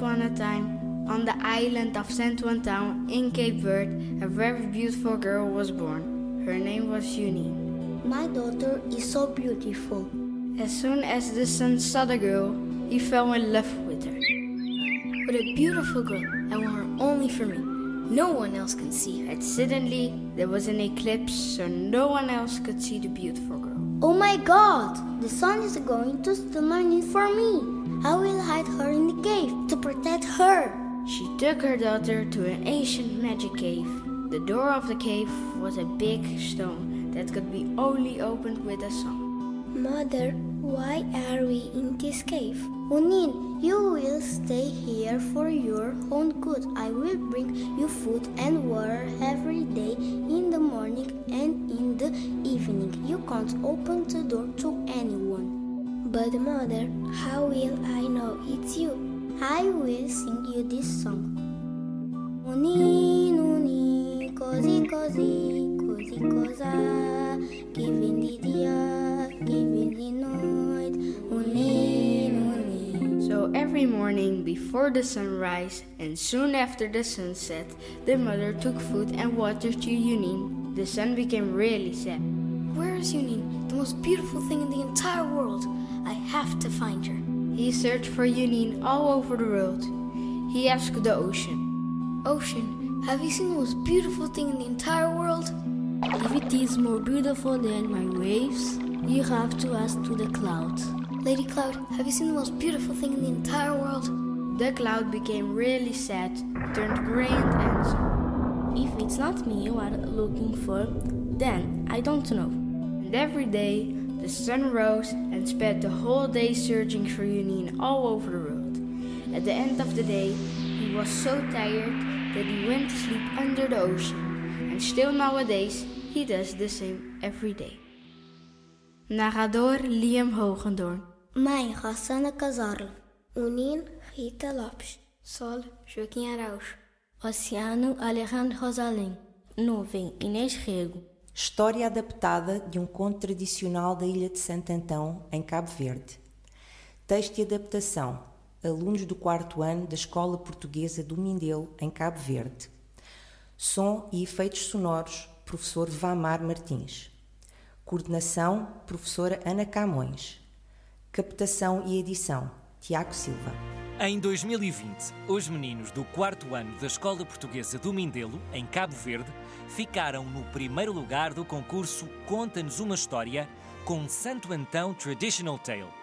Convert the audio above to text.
Upon a time, on the island of Santo Antão in Cape Verde, a very beautiful girl was born. Her name was Eunice. My daughter is so beautiful. As soon as the sun saw the girl, he fell in love with her. What a beautiful girl. I want her only for me. No one else can see her. And suddenly, there was an eclipse, so no one else could see the beautiful girl. Oh my god! The sun is going to steal my need for me. I will hide her in the cave to protect her. She took her daughter to an ancient magic cave. The door of the cave was a big stone that could be only opened with a song. Mother, why are we in this cave? Unin, you will stay here for your own good. I will bring you food and water every day in the morning and in the evening. You can't open the door to anyone. But mother, how will I know it's you? I will sing you this song. Unin, così così, così cosa, giving the dia, giving the night, unin, unin. So every morning before the sunrise and soon after the sunset, the mother took food and water to Yunin. The sun became really sad. Where is Yunin, the most beautiful thing in the entire world? I have to find her. He searched for Yunin all over the world. He asked the ocean. Ocean, have you seen the most beautiful thing in the entire world? If it is more beautiful than my waves, you have to ask to the clouds. Lady Cloud, have you seen the most beautiful thing in the entire world? The cloud became really sad, turned gray and answered. If it's not me you are looking for, then I don't know. And every day, the sun rose and spent the whole day searching for Yunin all over the world. At the end of the day, he was so tired that he went to sleep under the ocean. And still nowadays, he does the same every day. Narrador Liam Hogendoorn. Mãe Rossana Casorla. Unin Rita Lopes. Sol Joaquim Araújo. Oceano Alejandro Rosalim. Nuvem Inês Rego. História adaptada de um conto tradicional da Ilha de Santo Antão, em Cabo Verde. Texto e adaptação. Alunos do quarto ano da Escola Portuguesa do Mindelo, em Cabo Verde. Som e efeitos sonoros. Professor Vamar Martins. Coordenação. Professora Ana Camões. Captação e edição. Tiago Silva. Em 2020, os meninos do quarto ano da Escola Portuguesa do Mindelo, em Cabo Verde, ficaram no primeiro lugar do concurso Conta-nos uma História com Santo Antão Traditional Tale.